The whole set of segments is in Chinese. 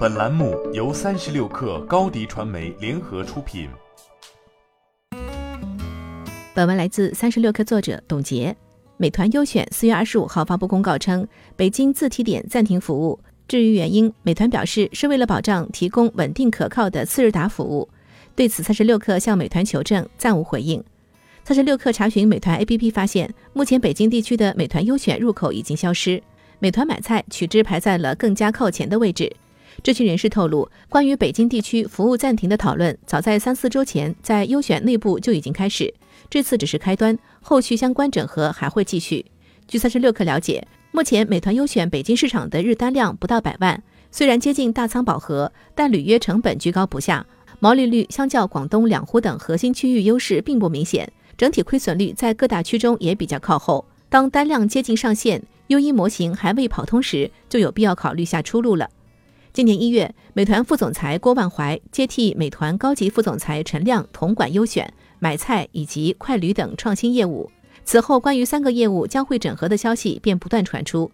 本栏目由三十六氪高低传媒联合出品。本文来自三十六氪作者董洁。美团优选四月二十五号发布公告称，北京自提点暂停服务。至于原因，美团表示是为了保障提供稳定可靠的次日达服务。对此，三十六氪向美团求证，暂无回应。三十六氪查询美团 APP 发现，目前北京地区的美团优选入口已经消失，美团买菜取之排在了更加靠前的位置。知情人士透露，关于北京地区服务暂停的讨论，早在三四周前在优选内部就已经开始。这次只是开端，后续相关整合还会继续。据三十六氪了解，目前美团优选北京市场的日单量不到百万，虽然接近大仓饱和，但履约成本居高不下，毛利率相较广东两湖等核心区域优势并不明显，整体亏损率在各大区中也比较靠后。当单量接近上限，优一模型还未跑通时，就有必要考虑下出路了。今年一月，美团副总裁郭万怀接替美团高级副总裁陈亮统管优选、买菜以及快旅等创新业务。此后，关于三个业务将会整合的消息便不断传出。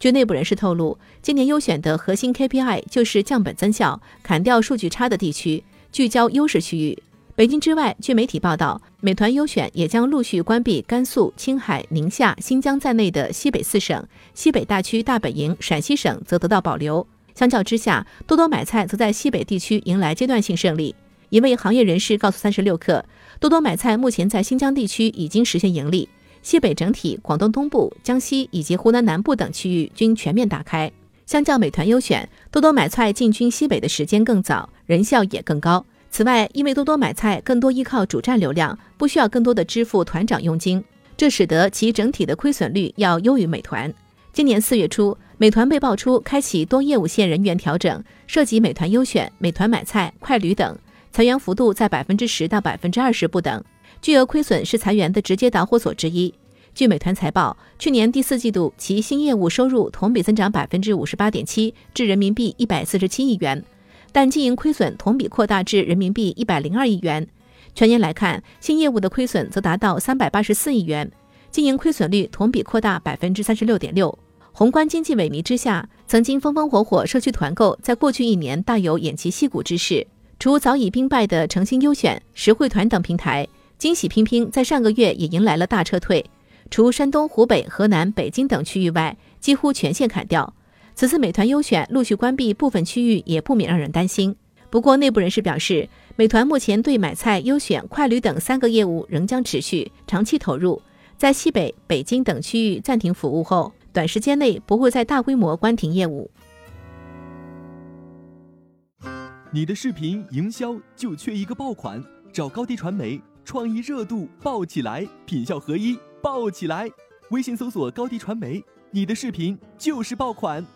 据内部人士透露，今年优选的核心 KPI 就是降本增效，砍掉数据差的地区，聚焦优势区域。北京之外，据媒体报道，美团优选也将陆续关闭甘肃、青海、宁夏、新疆在内的西北四省，西北大区大本营陕西省则得到保留。相较之下，多多买菜则在西北地区迎来阶段性胜利。一位行业人士告诉三十六氪，多多买菜目前在新疆地区已经实现盈利，西北整体、广东东部、江西以及湖南南部等区域均全面打开。相较美团优选，多多买菜进军西北的时间更早，人效也更高。此外，因为多多买菜更多依靠主站流量，不需要更多的支付团长佣金，这使得其整体的亏损率要优于美团。今年四月初，美团被爆出开启多业务线人员调整，涉及美团优选、美团买菜、快旅等，裁员幅度在百分之十到百分之二十不等，巨额亏损是裁员的直接导火索之一。据美团财报，去年第四季度其新业务收入同比增长百分之五十八点七，至人民币一百四十七亿元，但经营亏损同比扩大至人民币一百零二亿元。全年来看，新业务的亏损则达到三百八十四亿元，经营亏损率同比扩大百分之三十六点六。宏观经济萎靡之下，曾经风风火火社区团购，在过去一年大有偃旗息鼓之势。除早已兵败的诚心优选、实惠团等平台，惊喜拼拼在上个月也迎来了大撤退。除山东、湖北、河南、北京等区域外，几乎全线砍掉。此次美团优选陆续关闭部分区域，也不免让人担心。不过，内部人士表示，美团目前对买菜、优选、快旅等三个业务仍将持续长期投入，在西北、北京等区域暂停服务后。短时间内不会再大规模关停业务。你的视频营销就缺一个爆款，找高低传媒，创意热度爆起来，品效合一爆起来。微信搜索高低传媒，你的视频就是爆款。